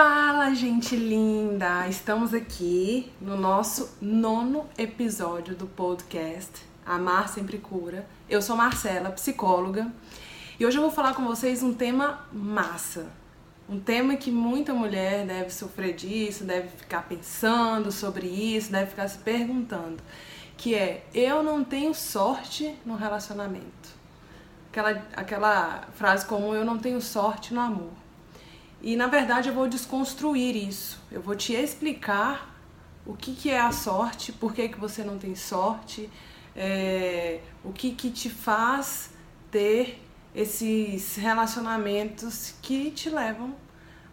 Fala, gente linda! Estamos aqui no nosso nono episódio do podcast Amar Sempre Cura. Eu sou Marcela, psicóloga, e hoje eu vou falar com vocês um tema massa. Um tema que muita mulher deve sofrer disso, deve ficar pensando sobre isso, deve ficar se perguntando, que é eu não tenho sorte no relacionamento. Aquela, aquela frase comum, eu não tenho sorte no amor. E na verdade eu vou desconstruir isso. Eu vou te explicar o que, que é a sorte, por que, que você não tem sorte, é, o que, que te faz ter esses relacionamentos que te levam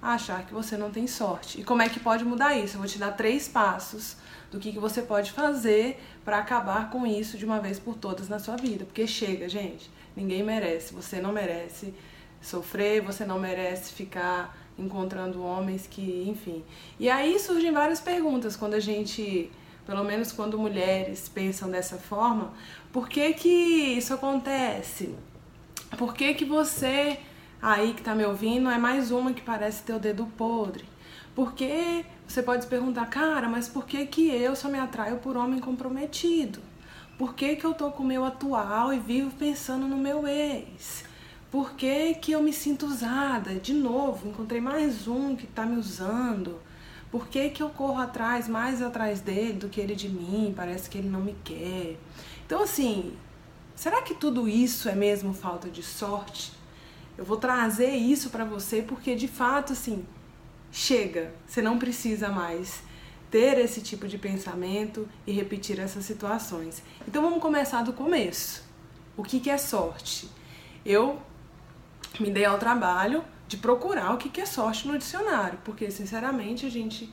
a achar que você não tem sorte. E como é que pode mudar isso? Eu vou te dar três passos do que, que você pode fazer para acabar com isso de uma vez por todas na sua vida. Porque chega, gente, ninguém merece, você não merece sofrer, você não merece ficar encontrando homens que, enfim. E aí surgem várias perguntas quando a gente, pelo menos quando mulheres pensam dessa forma, por que que isso acontece? Por que que você aí que tá me ouvindo é mais uma que parece ter o dedo podre? Porque você pode se perguntar, cara, mas por que que eu só me atraio por homem comprometido? Por que que eu tô com o meu atual e vivo pensando no meu ex? Por que, que eu me sinto usada? De novo, encontrei mais um que está me usando. Por que, que eu corro atrás, mais atrás dele do que ele de mim? Parece que ele não me quer. Então, assim, será que tudo isso é mesmo falta de sorte? Eu vou trazer isso para você porque, de fato, assim, chega. Você não precisa mais ter esse tipo de pensamento e repetir essas situações. Então, vamos começar do começo. O que, que é sorte? Eu me dei ao trabalho de procurar o que é sorte no dicionário, porque sinceramente a gente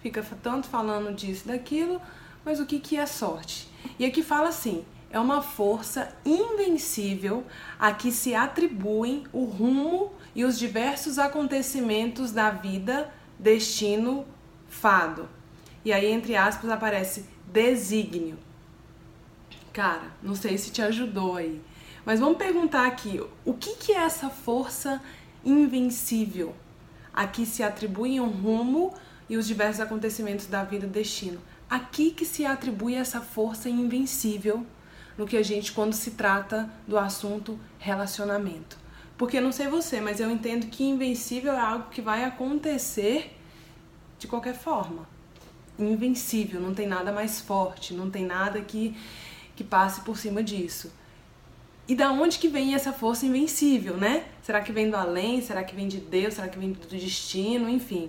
fica tanto falando disso daquilo, mas o que, que é sorte? E aqui fala assim: é uma força invencível a que se atribuem o rumo e os diversos acontecimentos da vida, destino, fado. E aí, entre aspas, aparece desígnio. Cara, não sei se te ajudou aí. Mas vamos perguntar aqui, o que, que é essa força invencível a que se atribuem um rumo e os diversos acontecimentos da vida destino? Aqui que se atribui essa força invencível no que a gente quando se trata do assunto relacionamento. Porque não sei você, mas eu entendo que invencível é algo que vai acontecer de qualquer forma. Invencível, não tem nada mais forte, não tem nada que que passe por cima disso. E da onde que vem essa força invencível, né? Será que vem do além? Será que vem de Deus? Será que vem do destino? Enfim.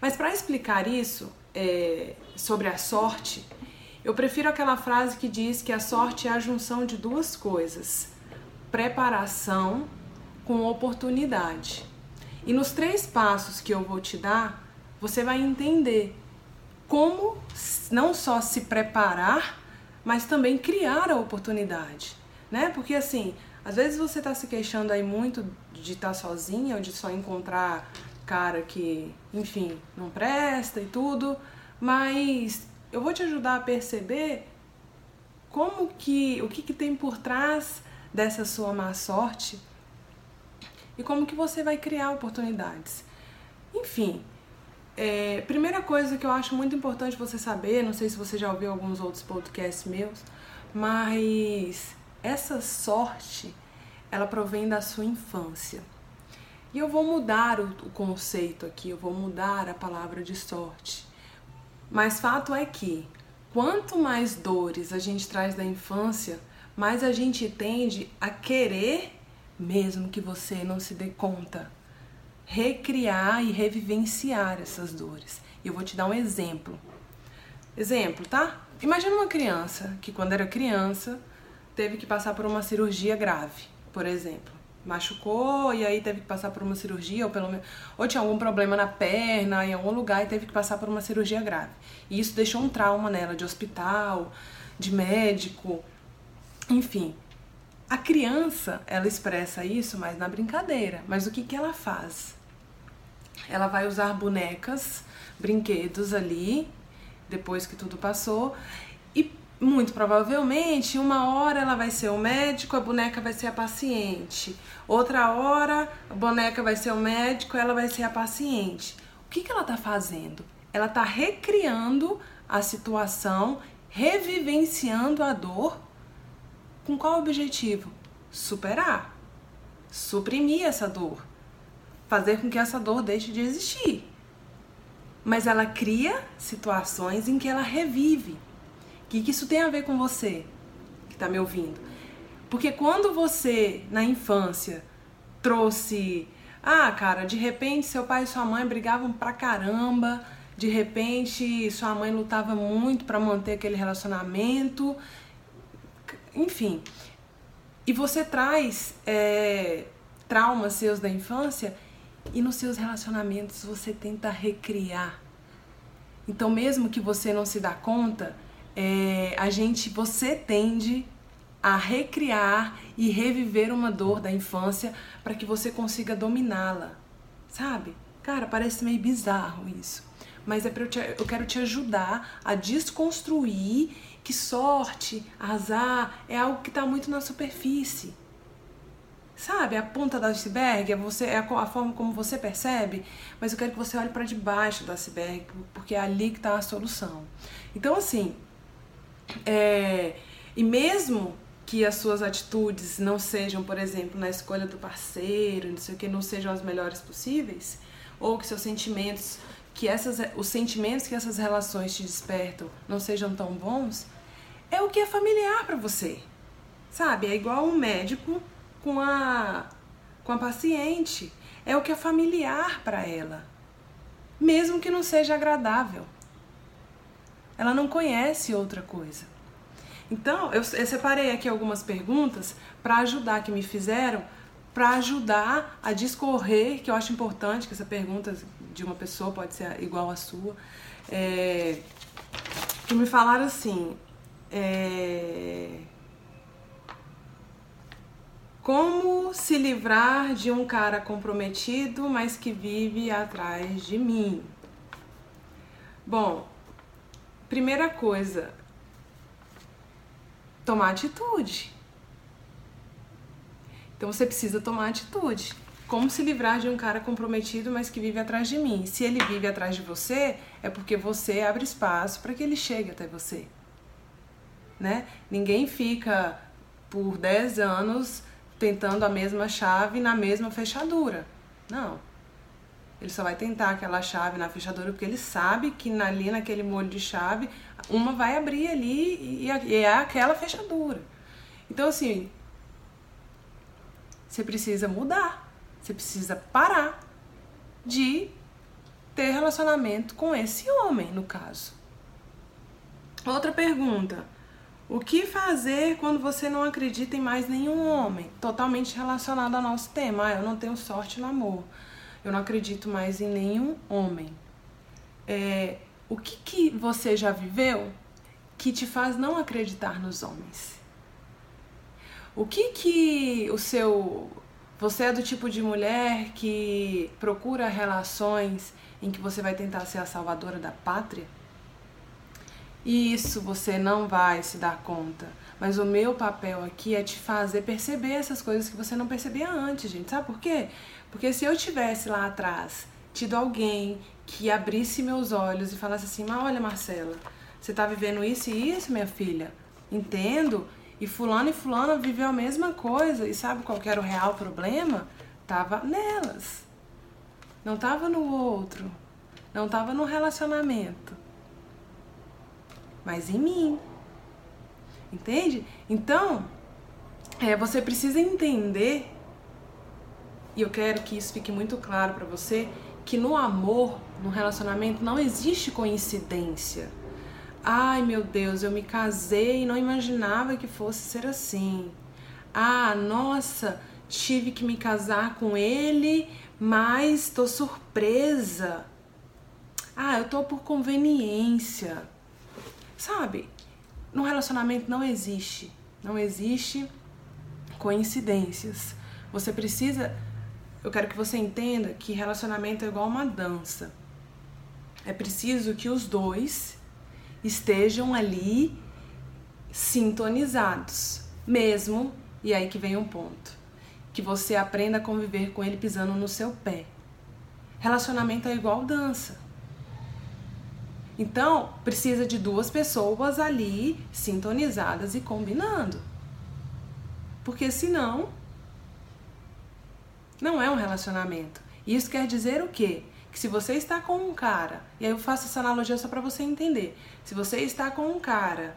Mas para explicar isso é, sobre a sorte, eu prefiro aquela frase que diz que a sorte é a junção de duas coisas: preparação com oportunidade. E nos três passos que eu vou te dar, você vai entender como não só se preparar, mas também criar a oportunidade né? Porque assim, às vezes você tá se queixando aí muito de estar tá sozinha ou de só encontrar cara que, enfim, não presta e tudo, mas eu vou te ajudar a perceber como que o que, que tem por trás dessa sua má sorte e como que você vai criar oportunidades. Enfim, é, primeira coisa que eu acho muito importante você saber, não sei se você já ouviu alguns outros podcasts meus, mas essa sorte, ela provém da sua infância. E eu vou mudar o, conceito aqui, eu vou mudar a palavra de sorte. Mas fato é que quanto mais dores a gente traz da infância, mais a gente tende a querer, mesmo que você não se dê conta, recriar e revivenciar essas dores. Eu vou te dar um exemplo. Exemplo, tá? Imagina uma criança que quando era criança teve que passar por uma cirurgia grave, por exemplo. Machucou e aí teve que passar por uma cirurgia, ou pelo menos. Ou tinha algum problema na perna, em algum lugar, e teve que passar por uma cirurgia grave. E isso deixou um trauma nela, de hospital, de médico, enfim. A criança, ela expressa isso, mas na brincadeira. Mas o que, que ela faz? Ela vai usar bonecas, brinquedos ali, depois que tudo passou, muito provavelmente, uma hora ela vai ser o médico, a boneca vai ser a paciente. Outra hora, a boneca vai ser o médico, ela vai ser a paciente. O que, que ela está fazendo? Ela está recriando a situação, revivenciando a dor. Com qual objetivo? Superar, suprimir essa dor, fazer com que essa dor deixe de existir. Mas ela cria situações em que ela revive. O que, que isso tem a ver com você que está me ouvindo? Porque quando você, na infância, trouxe. Ah, cara, de repente seu pai e sua mãe brigavam pra caramba, de repente sua mãe lutava muito para manter aquele relacionamento, enfim. E você traz é, traumas seus da infância e nos seus relacionamentos você tenta recriar. Então, mesmo que você não se dá conta, é, a gente, você tende a recriar e reviver uma dor da infância para que você consiga dominá-la, sabe? Cara, parece meio bizarro isso, mas é para eu, eu quero te ajudar a desconstruir que sorte, azar é algo que está muito na superfície. Sabe, a ponta do iceberg é, você, é a, forma como você percebe, mas eu quero que você olhe para debaixo do iceberg, porque é ali que está a solução. Então, assim, é, e mesmo que as suas atitudes não sejam, por exemplo, na escolha do parceiro, não sei o que, não sejam as melhores possíveis, ou que seus sentimentos, que essas, os sentimentos que essas relações te despertam não sejam tão bons, é o que é familiar para você. Sabe? É igual um médico com a com a paciente, é o que é familiar para ela, mesmo que não seja agradável. Ela não conhece outra coisa. Então, eu, eu separei aqui algumas perguntas para ajudar, que me fizeram, para ajudar a discorrer, que eu acho importante, que essa pergunta de uma pessoa pode ser igual à sua, é, que me falaram assim, é, como se livrar de um cara comprometido, mas que vive atrás de mim? Bom, primeira coisa, tomar atitude. Então você precisa tomar atitude. Como se livrar de um cara comprometido, mas que vive atrás de mim? Se ele vive atrás de você, é porque você abre espaço para que ele chegue até você. Né? Ninguém fica por 10 anos tentando a mesma chave na mesma fechadura. Não. Ele só vai tentar aquela chave na fechadura porque ele sabe que ali naquele molho de chave uma vai abrir ali e é aquela fechadura. Então, assim, você precisa mudar. Você precisa parar de ter relacionamento com esse homem, no caso. Outra pergunta. O que fazer quando você não acredita em mais nenhum homem? Totalmente relacionado ao nosso tema. Ah, eu não tenho sorte no amor. Eu não acredito mais em nenhum homem. É, o que, que você já viveu que te faz não acreditar nos homens? O que que o seu você é do tipo de mulher que procura relações em que você vai tentar ser a salvadora da pátria? Isso você não vai se dar conta. Mas o meu papel aqui é te fazer perceber essas coisas que você não percebia antes, gente. Sabe por quê? Porque se eu tivesse lá atrás tido alguém que abrisse meus olhos e falasse assim: mas olha, Marcela, você tá vivendo isso e isso, minha filha. Entendo. E fulano e fulana viveu a mesma coisa. E sabe qual era o real problema? Tava nelas. Não tava no outro. Não tava no relacionamento. Mas em mim. Entende? Então, é, você precisa entender, e eu quero que isso fique muito claro para você, que no amor, no relacionamento, não existe coincidência. Ai meu Deus, eu me casei e não imaginava que fosse ser assim. Ah, nossa, tive que me casar com ele, mas tô surpresa. Ah, eu tô por conveniência. Sabe? No relacionamento não existe, não existe coincidências. Você precisa eu quero que você entenda que relacionamento é igual uma dança. É preciso que os dois estejam ali sintonizados, mesmo, e aí que vem um ponto, que você aprenda a conviver com ele pisando no seu pé. Relacionamento é igual dança. Então, precisa de duas pessoas ali sintonizadas e combinando. Porque senão, não é um relacionamento. Isso quer dizer o quê? Que se você está com um cara, e aí eu faço essa analogia só para você entender. Se você está com um cara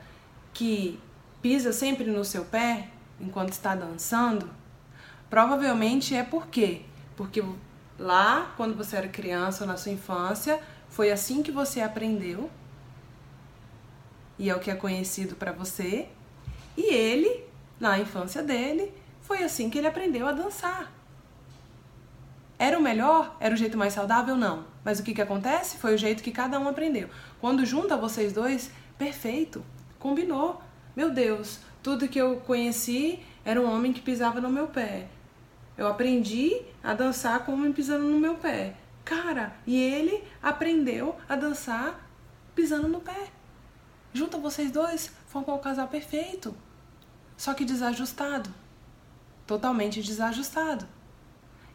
que pisa sempre no seu pé enquanto está dançando, provavelmente é por quê? Porque lá, quando você era criança na sua infância, foi assim que você aprendeu e é o que é conhecido para você. E ele, na infância dele, foi assim que ele aprendeu a dançar. Era o melhor? Era o jeito mais saudável? Não. Mas o que, que acontece? Foi o jeito que cada um aprendeu. Quando junta vocês dois, perfeito, combinou. Meu Deus, tudo que eu conheci era um homem que pisava no meu pé. Eu aprendi a dançar com um homem pisando no meu pé. Cara, e ele aprendeu a dançar pisando no pé. Junta vocês dois, formam o casal perfeito. Só que desajustado. Totalmente desajustado.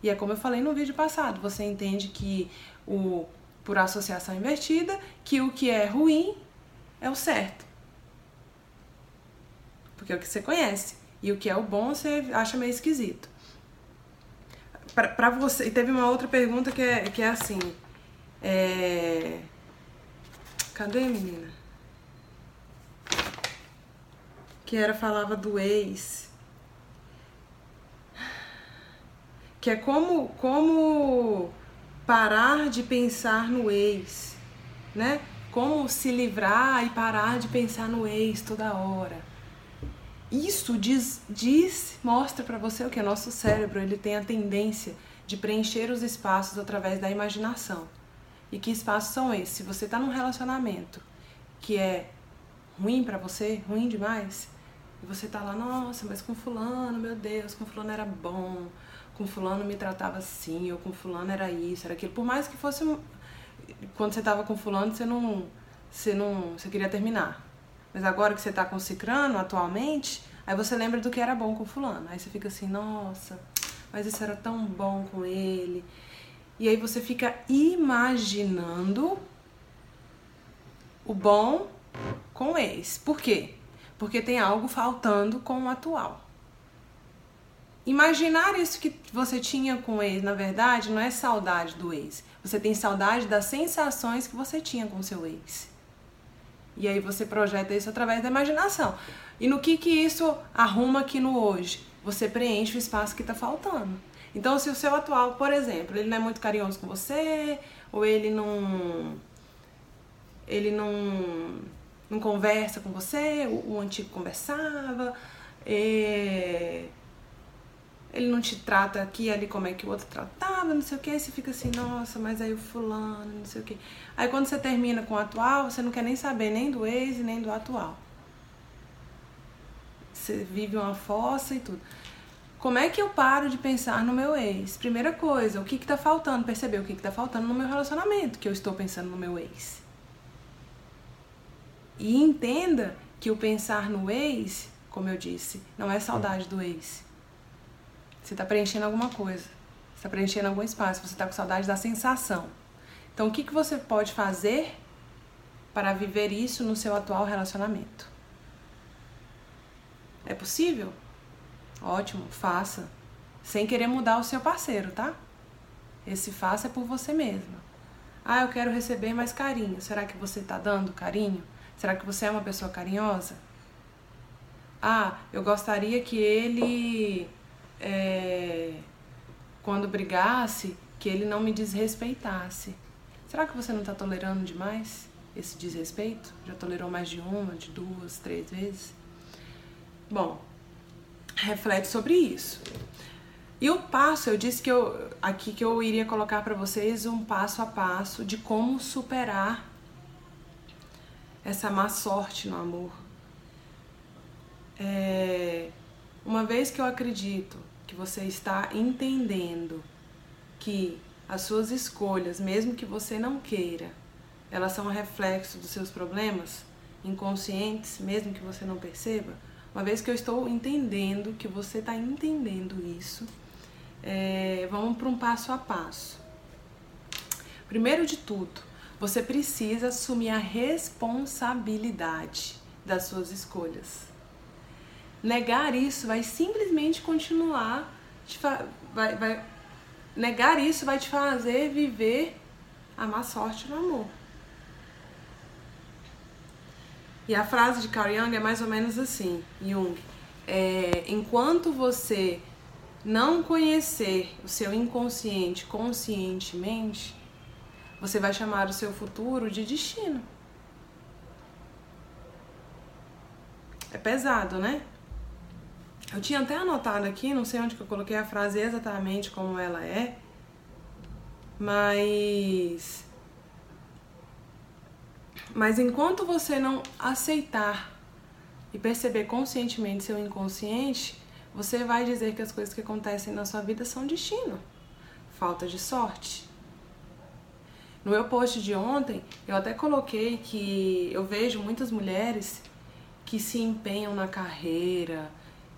E é como eu falei no vídeo passado, você entende que o por associação invertida, que o que é ruim é o certo. Porque é o que você conhece. E o que é o bom você acha meio esquisito para você. E teve uma outra pergunta que é, que é assim. É... Cadê, menina? Que era, falava do ex. Que é como, como parar de pensar no ex, né? Como se livrar e parar de pensar no ex toda hora isso diz, diz mostra para você o que é nosso cérebro ele tem a tendência de preencher os espaços através da imaginação. E que espaços são esses? Se você está num relacionamento que é ruim para você, ruim demais, e você tá lá, nossa, mas com fulano, meu Deus, com fulano era bom, com fulano me tratava assim, ou com fulano era isso, era aquilo. Por mais que fosse quando você tava com fulano, você não você não você queria terminar. Mas agora que você tá com cicrano atualmente, aí você lembra do que era bom com fulano. Aí você fica assim, nossa, mas isso era tão bom com ele. E aí você fica imaginando o bom com o ex. Por quê? Porque tem algo faltando com o atual. Imaginar isso que você tinha com o ex, na verdade, não é saudade do ex. Você tem saudade das sensações que você tinha com seu ex. E aí você projeta isso através da imaginação. E no que que isso arruma aqui no hoje? Você preenche o espaço que está faltando. Então, se o seu atual, por exemplo, ele não é muito carinhoso com você, ou ele não ele não não conversa com você, o, o antigo conversava, é, ele não te trata aqui ali como é que o outro tratava, não sei o que, aí você fica assim, nossa, mas aí o fulano, não sei o que. Aí quando você termina com o atual, você não quer nem saber nem do ex e nem do atual. Você vive uma fossa e tudo. Como é que eu paro de pensar no meu ex? Primeira coisa, o que que tá faltando? Perceber o que que tá faltando no meu relacionamento, que eu estou pensando no meu ex. E entenda que o pensar no ex, como eu disse, não é saudade do ex você está preenchendo alguma coisa. Você está preenchendo algum espaço. Você está com saudade da sensação. Então, o que, que você pode fazer para viver isso no seu atual relacionamento? É possível? Ótimo, faça. Sem querer mudar o seu parceiro, tá? Esse faça é por você mesma. Ah, eu quero receber mais carinho. Será que você está dando carinho? Será que você é uma pessoa carinhosa? Ah, eu gostaria que ele é, quando brigasse, que ele não me desrespeitasse. Será que você não está tolerando demais esse desrespeito? Já tolerou mais de uma, de duas, três vezes? Bom, reflete sobre isso. E o passo, eu disse que eu aqui que eu iria colocar para vocês um passo a passo de como superar essa má sorte no amor. É, uma vez que eu acredito que você está entendendo que as suas escolhas, mesmo que você não queira, elas são reflexo dos seus problemas inconscientes, mesmo que você não perceba, uma vez que eu estou entendendo que você está entendendo isso, é, vamos para um passo a passo. Primeiro de tudo, você precisa assumir a responsabilidade das suas escolhas. Negar isso vai simplesmente continuar, vai, vai, negar isso vai te fazer viver a má sorte no amor. E a frase de Carl Jung é mais ou menos assim, Jung, é, enquanto você não conhecer o seu inconsciente conscientemente, você vai chamar o seu futuro de destino. É pesado, né? Eu tinha até anotado aqui, não sei onde que eu coloquei a frase exatamente como ela é, mas mas enquanto você não aceitar e perceber conscientemente seu inconsciente, você vai dizer que as coisas que acontecem na sua vida são destino, falta de sorte. No meu post de ontem, eu até coloquei que eu vejo muitas mulheres que se empenham na carreira,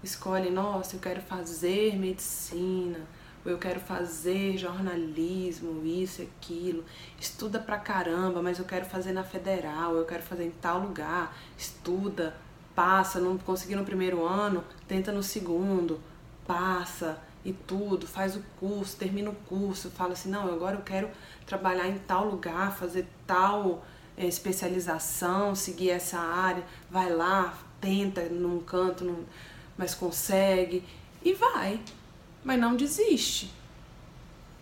escolhem, nossa, eu quero fazer medicina, ou eu quero fazer jornalismo, isso aquilo, estuda pra caramba, mas eu quero fazer na federal, eu quero fazer em tal lugar, estuda, passa, não conseguiu no primeiro ano, tenta no segundo, passa e tudo, faz o curso, termina o curso, fala assim, não, agora eu quero trabalhar em tal lugar, fazer tal é, especialização, seguir essa área, vai lá, tenta num canto, num, mas consegue e vai, mas não desiste.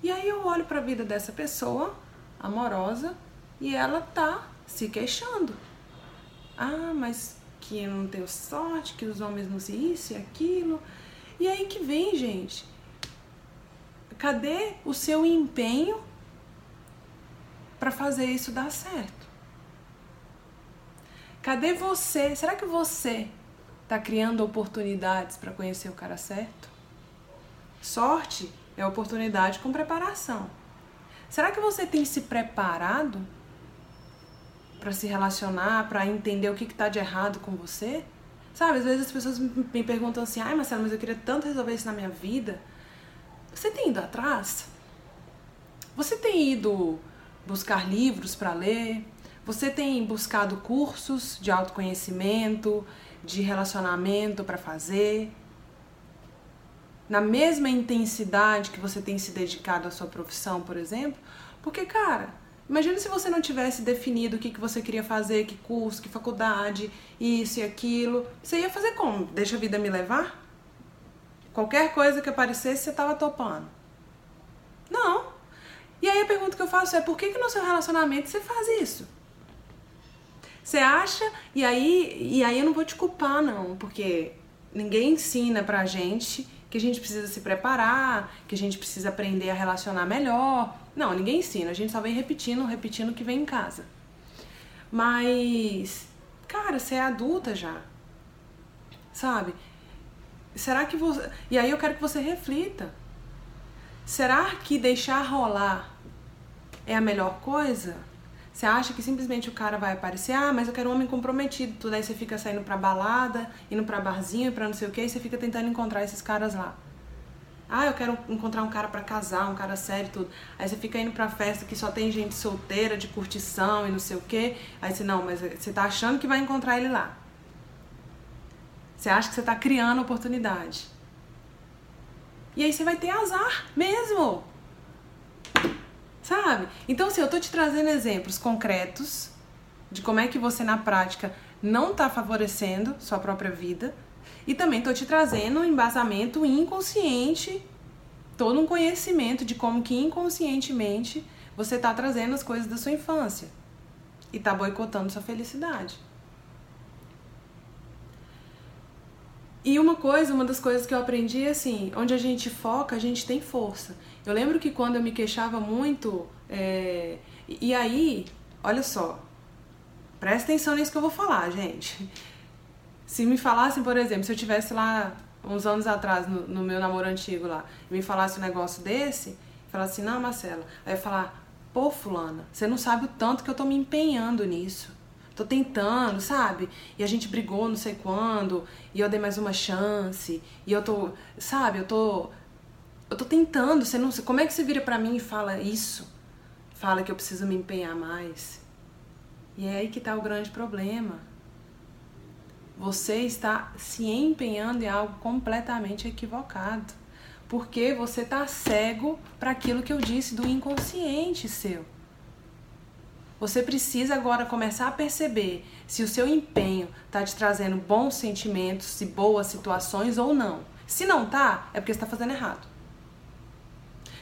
E aí eu olho para a vida dessa pessoa amorosa e ela tá se queixando. Ah, mas que eu não tenho sorte, que os homens não se isso e aquilo. E aí que vem, gente. Cadê o seu empenho para fazer isso dar certo? Cadê você? Será que você está criando oportunidades para conhecer o cara certo? Sorte é oportunidade com preparação. Será que você tem se preparado para se relacionar, para entender o que está de errado com você? Sabe, às vezes as pessoas me perguntam assim: ai, Marcelo, mas eu queria tanto resolver isso na minha vida. Você tem ido atrás? Você tem ido buscar livros para ler? Você tem buscado cursos de autoconhecimento, de relacionamento para fazer? Na mesma intensidade que você tem se dedicado à sua profissão, por exemplo? Porque, cara, imagina se você não tivesse definido o que, que você queria fazer, que curso, que faculdade, isso e aquilo. Você ia fazer como? Deixa a vida me levar? Qualquer coisa que aparecesse, você estava topando. Não. E aí a pergunta que eu faço é: por que, que no seu relacionamento você faz isso? Você acha? E aí, e aí eu não vou te culpar, não, porque ninguém ensina pra gente que a gente precisa se preparar, que a gente precisa aprender a relacionar melhor. Não, ninguém ensina, a gente só vem repetindo, repetindo o que vem em casa. Mas, cara, você é adulta já. Sabe? Será que você. E aí eu quero que você reflita. Será que deixar rolar é a melhor coisa? Você acha que simplesmente o cara vai aparecer, ah, mas eu quero um homem comprometido, tudo aí você fica saindo pra balada, indo pra barzinho, pra não sei o que, e você fica tentando encontrar esses caras lá. Ah, eu quero encontrar um cara para casar, um cara sério tudo. Aí você fica indo pra festa que só tem gente solteira, de curtição e não sei o que. Aí você, não, mas você tá achando que vai encontrar ele lá. Você acha que você está criando oportunidade. E aí você vai ter azar mesmo. Sabe? Então, assim, eu tô te trazendo exemplos concretos de como é que você na prática não está favorecendo sua própria vida. E também tô te trazendo um embasamento inconsciente, todo um conhecimento de como que inconscientemente você tá trazendo as coisas da sua infância e tá boicotando sua felicidade. E uma coisa, uma das coisas que eu aprendi é assim, onde a gente foca, a gente tem força. Eu lembro que quando eu me queixava muito, é... e aí, olha só, presta atenção nisso que eu vou falar, gente. Se me falassem, por exemplo, se eu tivesse lá uns anos atrás, no, no meu namoro antigo lá, e me falasse um negócio desse, falasse assim, não, Marcela, aí eu ia falar, pô, fulana, você não sabe o tanto que eu tô me empenhando nisso tô tentando, sabe? E a gente brigou não sei quando, e eu dei mais uma chance, e eu tô, sabe, eu tô eu tô tentando, você não, como é que você vira para mim e fala isso? fala que eu preciso me empenhar mais. E é aí que está o grande problema. Você está se empenhando em algo completamente equivocado. Porque você está cego para aquilo que eu disse do inconsciente seu. Você precisa agora começar a perceber se o seu empenho está te trazendo bons sentimentos e boas situações ou não. Se não tá, é porque está fazendo errado.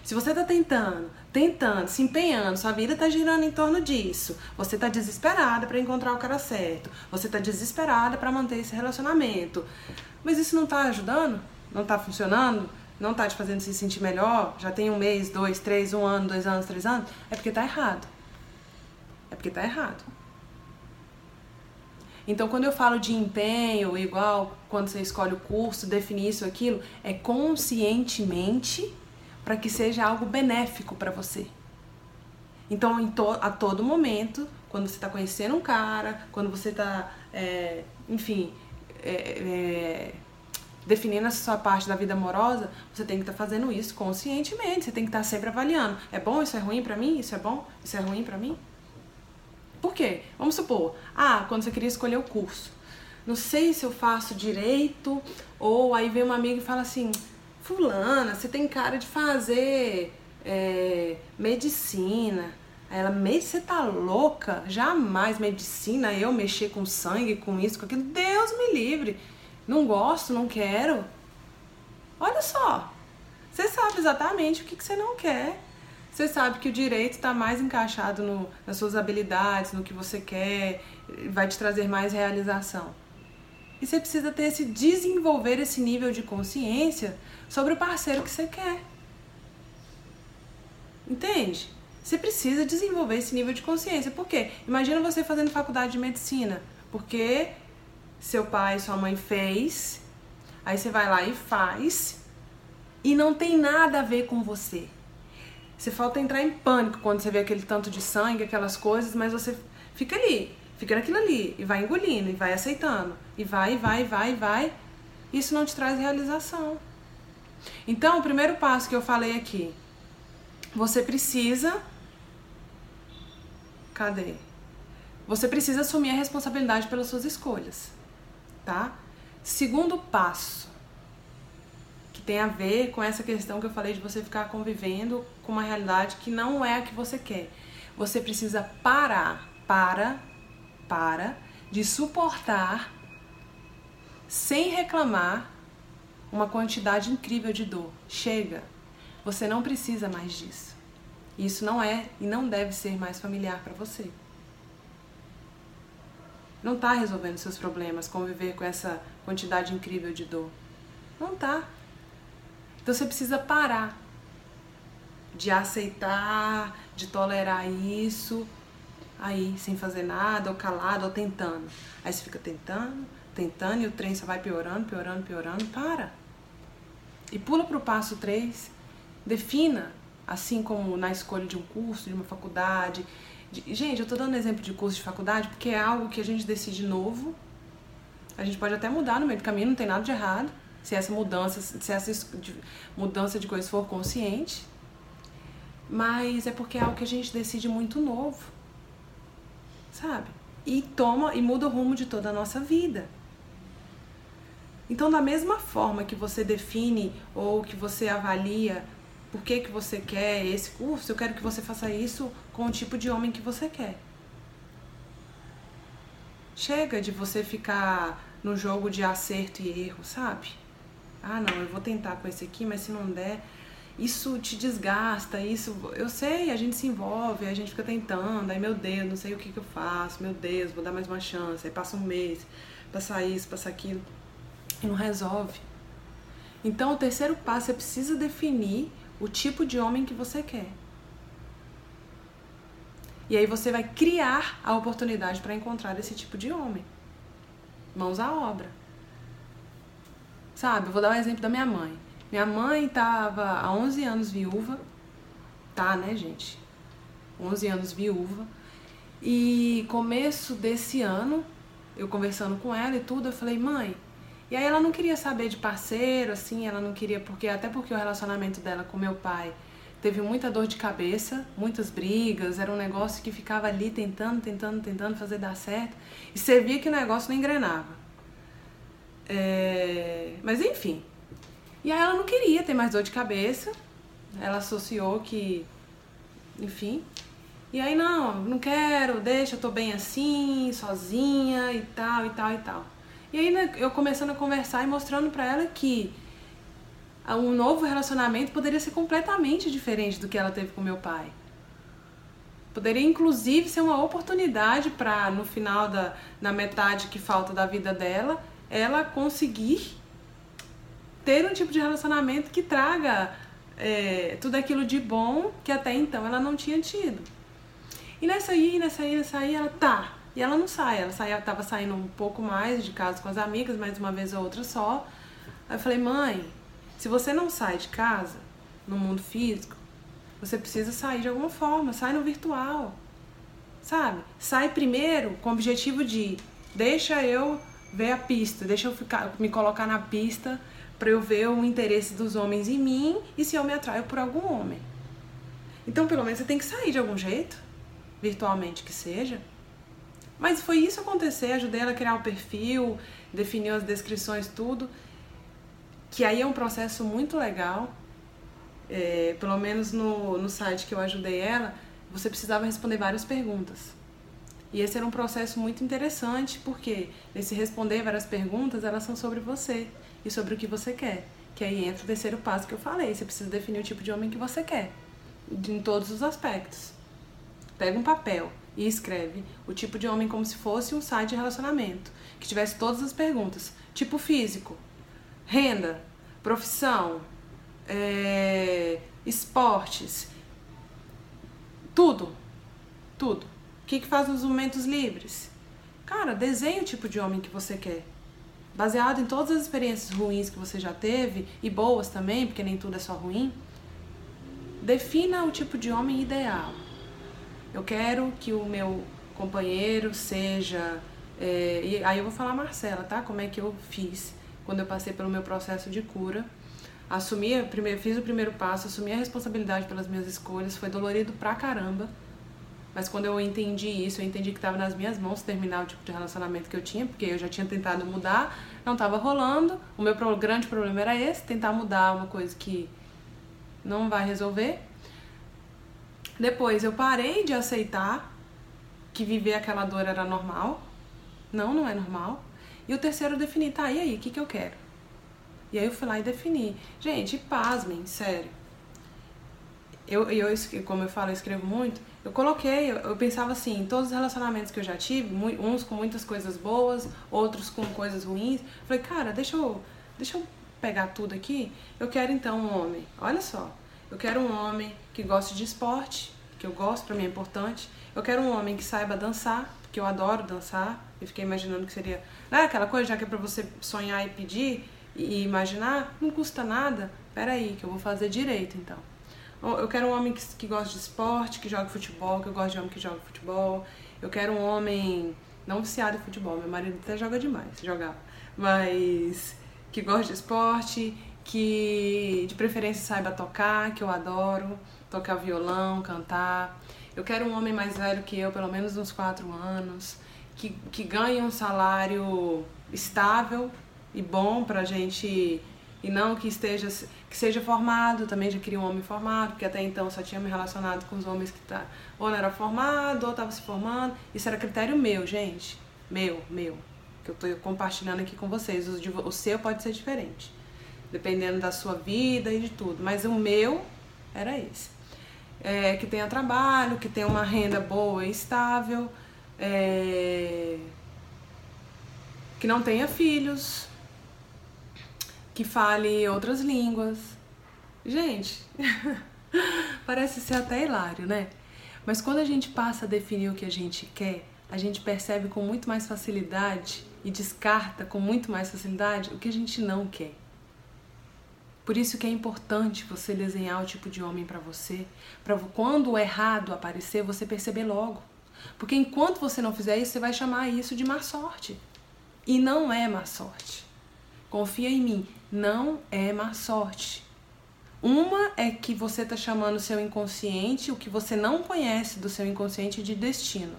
Se você está tentando, tentando, se empenhando, sua vida está girando em torno disso, você está desesperada para encontrar o cara certo, você está desesperada para manter esse relacionamento, mas isso não está ajudando? Não está funcionando? Não está te fazendo se sentir melhor? Já tem um mês, dois, três, um ano, dois anos, três anos? É porque está errado. É porque está errado. Então, quando eu falo de empenho, igual quando você escolhe o curso, definir isso, aquilo, é conscientemente para que seja algo benéfico para você. Então, to a todo momento, quando você está conhecendo um cara, quando você está, é, enfim, é, é, definindo a sua parte da vida amorosa, você tem que estar tá fazendo isso conscientemente. Você tem que estar tá sempre avaliando. É bom? Isso é ruim para mim? Isso é bom? Isso é ruim para mim? Por quê? Vamos supor, ah, quando você queria escolher o curso, não sei se eu faço direito, ou aí vem uma amiga e fala assim, fulana, você tem cara de fazer é, medicina. Aí ela, você tá louca? Jamais medicina, eu mexer com sangue, com isso, com aquilo. Deus me livre. Não gosto, não quero. Olha só. Você sabe exatamente o que, que você não quer. Você sabe que o direito está mais encaixado no, nas suas habilidades, no que você quer, vai te trazer mais realização. E você precisa ter esse desenvolver esse nível de consciência sobre o parceiro que você quer. Entende? Você precisa desenvolver esse nível de consciência. Por quê? Imagina você fazendo faculdade de medicina, porque seu pai, sua mãe fez, aí você vai lá e faz, e não tem nada a ver com você. Você falta entrar em pânico quando você vê aquele tanto de sangue, aquelas coisas, mas você fica ali, fica naquilo ali, e vai engolindo, e vai aceitando, e vai, vai, vai, vai. Isso não te traz realização. Então, o primeiro passo que eu falei aqui, você precisa. Cadê? Você precisa assumir a responsabilidade pelas suas escolhas, tá? Segundo passo, que tem a ver com essa questão que eu falei de você ficar convivendo com uma realidade que não é a que você quer. Você precisa parar, para, para de suportar sem reclamar uma quantidade incrível de dor. Chega. Você não precisa mais disso. Isso não é e não deve ser mais familiar para você. Não está resolvendo seus problemas conviver com essa quantidade incrível de dor. Não tá. Então você precisa parar de aceitar, de tolerar isso aí sem fazer nada, ou calado, ou tentando. Aí você fica tentando, tentando e o trem só vai piorando, piorando, piorando. Para. E pula para o passo 3, defina, assim como na escolha de um curso, de uma faculdade. De... Gente, eu estou dando exemplo de curso de faculdade porque é algo que a gente decide novo. A gente pode até mudar no meio do caminho, não tem nada de errado. Se essa mudança, se essa mudança de coisas for consciente. Mas é porque é algo que a gente decide muito novo. Sabe? E toma e muda o rumo de toda a nossa vida. Então, da mesma forma que você define ou que você avalia por que, que você quer esse curso, eu quero que você faça isso com o tipo de homem que você quer. Chega de você ficar no jogo de acerto e erro, sabe? Ah, não, eu vou tentar com esse aqui, mas se não der, isso te desgasta, isso, eu sei, a gente se envolve, a gente fica tentando, aí meu Deus, não sei o que, que eu faço, meu Deus, vou dar mais uma chance, aí passa um mês, passar isso, passar aquilo e não resolve. Então, o terceiro passo é precisa definir o tipo de homem que você quer. E aí você vai criar a oportunidade para encontrar esse tipo de homem. Mãos à obra. Sabe, eu vou dar um exemplo da minha mãe. Minha mãe estava há 11 anos viúva. Tá, né, gente? 11 anos viúva. E começo desse ano, eu conversando com ela e tudo, eu falei: "Mãe, e aí ela não queria saber de parceiro, assim, ela não queria, porque até porque o relacionamento dela com meu pai teve muita dor de cabeça, muitas brigas, era um negócio que ficava ali tentando, tentando, tentando fazer dar certo, e você via que o negócio não engrenava. É... Mas enfim. E aí ela não queria ter mais dor de cabeça, ela associou que, enfim. E aí, não, não quero, deixa, eu tô bem assim, sozinha e tal, e tal, e tal. E aí eu começando a conversar e mostrando pra ela que um novo relacionamento poderia ser completamente diferente do que ela teve com meu pai. Poderia inclusive ser uma oportunidade para no final da na metade que falta da vida dela, ela conseguir ter um tipo de relacionamento que traga é, tudo aquilo de bom que até então ela não tinha tido. E nessa aí, nessa aí, nessa aí, ela tá. E ela não sai, ela saía, tava saindo um pouco mais de casa com as amigas, mais uma vez ou outra só. Aí eu falei, mãe, se você não sai de casa, no mundo físico, você precisa sair de alguma forma, sai no virtual. Sabe? Sai primeiro com o objetivo de deixa eu ver a pista, deixa eu ficar, me colocar na pista para eu ver o interesse dos homens em mim e se eu me atraio por algum homem. Então, pelo menos você tem que sair de algum jeito, virtualmente que seja. Mas foi isso acontecer, ajudei ela a criar o perfil, definiu as descrições, tudo que aí é um processo muito legal. É, pelo menos no, no site que eu ajudei ela, você precisava responder várias perguntas. E esse era um processo muito interessante, porque nesse responder várias perguntas, elas são sobre você e sobre o que você quer. Que aí entra o terceiro passo que eu falei, você precisa definir o tipo de homem que você quer, em todos os aspectos. Pega um papel e escreve o tipo de homem como se fosse um site de relacionamento, que tivesse todas as perguntas, tipo físico, renda, profissão, é, esportes, tudo, tudo. O que, que faz nos momentos livres? Cara, desenhe o tipo de homem que você quer. Baseado em todas as experiências ruins que você já teve, e boas também, porque nem tudo é só ruim, defina o tipo de homem ideal. Eu quero que o meu companheiro seja. É, e aí eu vou falar Marcela, tá? Como é que eu fiz quando eu passei pelo meu processo de cura. Assumi, primeiro, fiz o primeiro passo, assumi a responsabilidade pelas minhas escolhas, foi dolorido pra caramba. Mas quando eu entendi isso, eu entendi que estava nas minhas mãos terminar o tipo de relacionamento que eu tinha, porque eu já tinha tentado mudar, não estava rolando. O meu grande problema era esse, tentar mudar uma coisa que não vai resolver. Depois eu parei de aceitar que viver aquela dor era normal. Não, não é normal. E o terceiro definir, tá, e aí, o que, que eu quero? E aí eu fui lá e defini. Gente, pasmem, sério. Eu, eu, como eu falo, eu escrevo muito. Eu coloquei, eu, eu pensava assim, todos os relacionamentos que eu já tive, uns com muitas coisas boas, outros com coisas ruins. Falei, cara, deixa eu, deixa eu pegar tudo aqui. Eu quero então um homem. Olha só, eu quero um homem que goste de esporte, que eu gosto, para mim é importante. Eu quero um homem que saiba dançar, porque eu adoro dançar. Eu fiquei imaginando que seria. Não é aquela coisa, já que é pra você sonhar e pedir e imaginar, não custa nada. Peraí, que eu vou fazer direito então. Eu quero um homem que, que gosta de esporte, que joga futebol, que eu gosto de homem que joga futebol. Eu quero um homem não viciado em futebol, meu marido até joga demais, jogava. Mas que gosta de esporte, que de preferência saiba tocar, que eu adoro, tocar violão, cantar. Eu quero um homem mais velho que eu, pelo menos uns 4 anos que, que ganhe um salário estável e bom pra gente e não que esteja que seja formado, também já queria um homem formado, porque até então só tinha me relacionado com os homens que tá ou não era formado ou estava se formando. Isso era critério meu, gente. Meu, meu. Que eu tô compartilhando aqui com vocês. O, o seu pode ser diferente, dependendo da sua vida e de tudo. Mas o meu era esse. É, que tenha trabalho, que tenha uma renda boa e estável, é, que não tenha filhos, que fale outras línguas. Gente, parece ser até hilário, né? Mas quando a gente passa a definir o que a gente quer, a gente percebe com muito mais facilidade e descarta com muito mais facilidade o que a gente não quer. Por isso que é importante você desenhar o tipo de homem para você, para quando o errado aparecer, você perceber logo. Porque enquanto você não fizer isso, você vai chamar isso de má sorte. E não é má sorte. Confia em mim, não é má sorte. Uma é que você está chamando o seu inconsciente, o que você não conhece do seu inconsciente, de destino.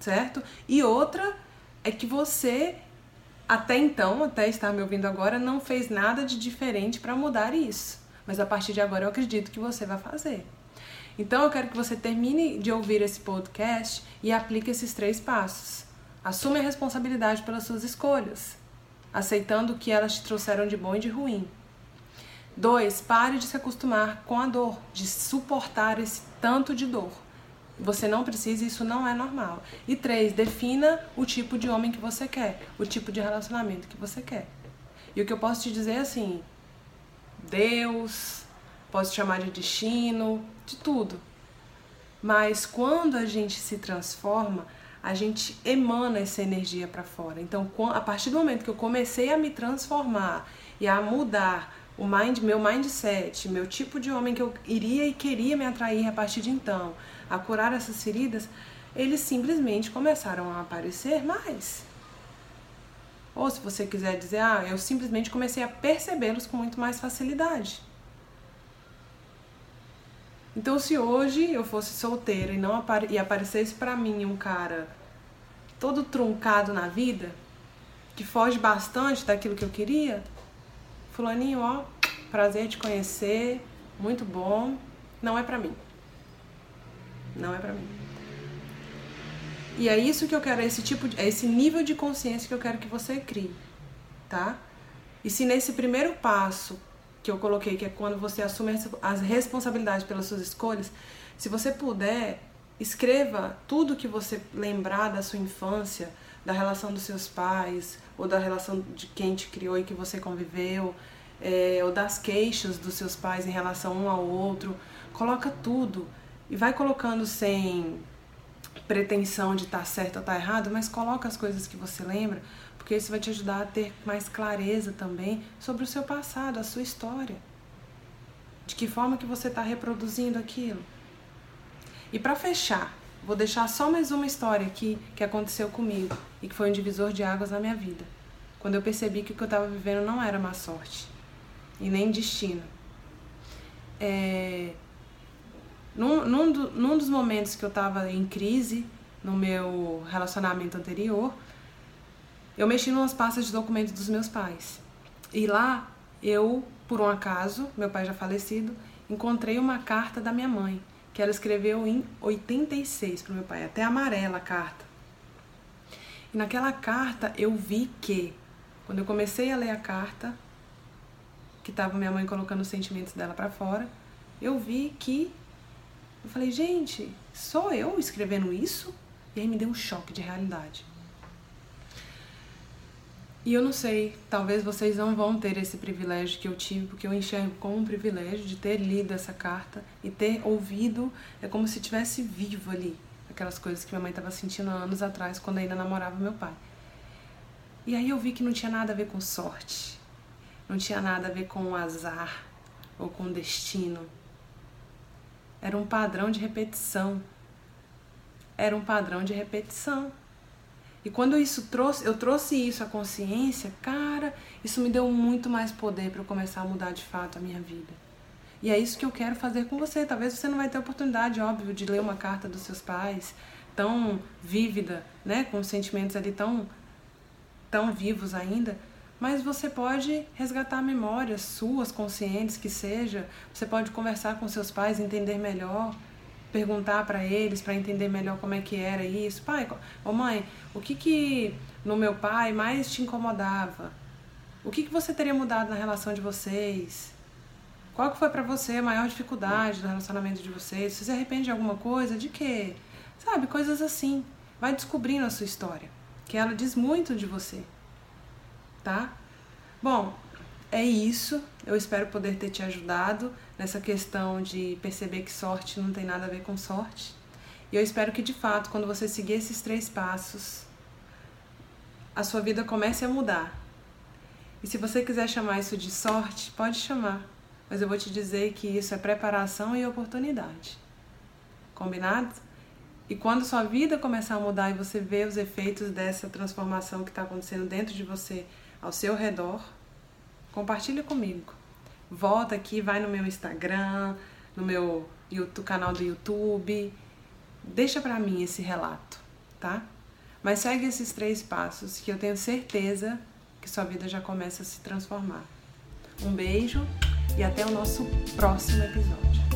Certo? E outra é que você, até então, até estar me ouvindo agora, não fez nada de diferente para mudar isso. Mas a partir de agora eu acredito que você vai fazer. Então eu quero que você termine de ouvir esse podcast e aplique esses três passos. Assume a responsabilidade pelas suas escolhas, aceitando o que elas te trouxeram de bom e de ruim. Dois, pare de se acostumar com a dor, de suportar esse tanto de dor. Você não precisa, isso não é normal. E três, defina o tipo de homem que você quer, o tipo de relacionamento que você quer. E o que eu posso te dizer é assim: Deus, posso chamar de destino, de tudo. Mas quando a gente se transforma, a gente emana essa energia para fora. Então, a partir do momento que eu comecei a me transformar e a mudar o mind, meu mindset, meu tipo de homem que eu iria e queria me atrair a partir de então, a curar essas feridas, eles simplesmente começaram a aparecer mais. Ou se você quiser dizer, ah, eu simplesmente comecei a percebê-los com muito mais facilidade. Então, se hoje eu fosse solteira e não apare e aparecesse para mim um cara todo truncado na vida, que foge bastante daquilo que eu queria, fulaninho, ó, prazer te conhecer, muito bom, não é para mim. Não é para mim. E é isso que eu quero, é esse tipo de, é esse nível de consciência que eu quero que você crie, tá? E se nesse primeiro passo que eu coloquei, que é quando você assume as responsabilidades pelas suas escolhas, se você puder, escreva tudo que você lembrar da sua infância, da relação dos seus pais, ou da relação de quem te criou e que você conviveu, é, ou das queixas dos seus pais em relação um ao outro. Coloca tudo e vai colocando sem pretensão de estar tá certo ou estar tá errado, mas coloca as coisas que você lembra porque isso vai te ajudar a ter mais clareza também sobre o seu passado, a sua história. De que forma que você está reproduzindo aquilo. E para fechar, vou deixar só mais uma história aqui que aconteceu comigo e que foi um divisor de águas na minha vida. Quando eu percebi que o que eu estava vivendo não era má sorte e nem destino. É, num, num, do, num dos momentos que eu estava em crise no meu relacionamento anterior, eu mexi nas pastas de documentos dos meus pais. E lá eu, por um acaso, meu pai já falecido, encontrei uma carta da minha mãe, que ela escreveu em 86 para meu pai, até amarela a carta. E naquela carta eu vi que, quando eu comecei a ler a carta, que estava minha mãe colocando os sentimentos dela para fora, eu vi que eu falei, gente, sou eu escrevendo isso? E aí me deu um choque de realidade. E eu não sei, talvez vocês não vão ter esse privilégio que eu tive, porque eu enxergo como um privilégio de ter lido essa carta e ter ouvido, é como se tivesse vivo ali, aquelas coisas que minha mãe estava sentindo anos atrás, quando ainda namorava meu pai. E aí eu vi que não tinha nada a ver com sorte, não tinha nada a ver com azar ou com destino. Era um padrão de repetição. Era um padrão de repetição. E quando isso trouxe, eu trouxe isso à consciência, cara, isso me deu muito mais poder para eu começar a mudar de fato a minha vida. E é isso que eu quero fazer com você. Talvez você não vai ter oportunidade, óbvio, de ler uma carta dos seus pais tão vívida, né, com sentimentos ali tão tão vivos ainda, mas você pode resgatar memórias suas, conscientes que seja. Você pode conversar com seus pais, entender melhor perguntar para eles para entender melhor como é que era isso. Pai, ô mãe, o que que no meu pai mais te incomodava? O que que você teria mudado na relação de vocês? Qual que foi para você a maior dificuldade do relacionamento de vocês? Você se arrepende de alguma coisa? De quê? Sabe, coisas assim. Vai descobrindo a sua história, que ela diz muito de você. Tá? Bom, é isso. Eu espero poder ter te ajudado nessa questão de perceber que sorte não tem nada a ver com sorte. E eu espero que de fato, quando você seguir esses três passos, a sua vida comece a mudar. E se você quiser chamar isso de sorte, pode chamar. Mas eu vou te dizer que isso é preparação e oportunidade. Combinado? E quando sua vida começar a mudar e você vê os efeitos dessa transformação que está acontecendo dentro de você, ao seu redor, Compartilhe comigo. Volta aqui, vai no meu Instagram, no meu YouTube, canal do YouTube, deixa pra mim esse relato, tá? Mas segue esses três passos que eu tenho certeza que sua vida já começa a se transformar. Um beijo e até o nosso próximo episódio.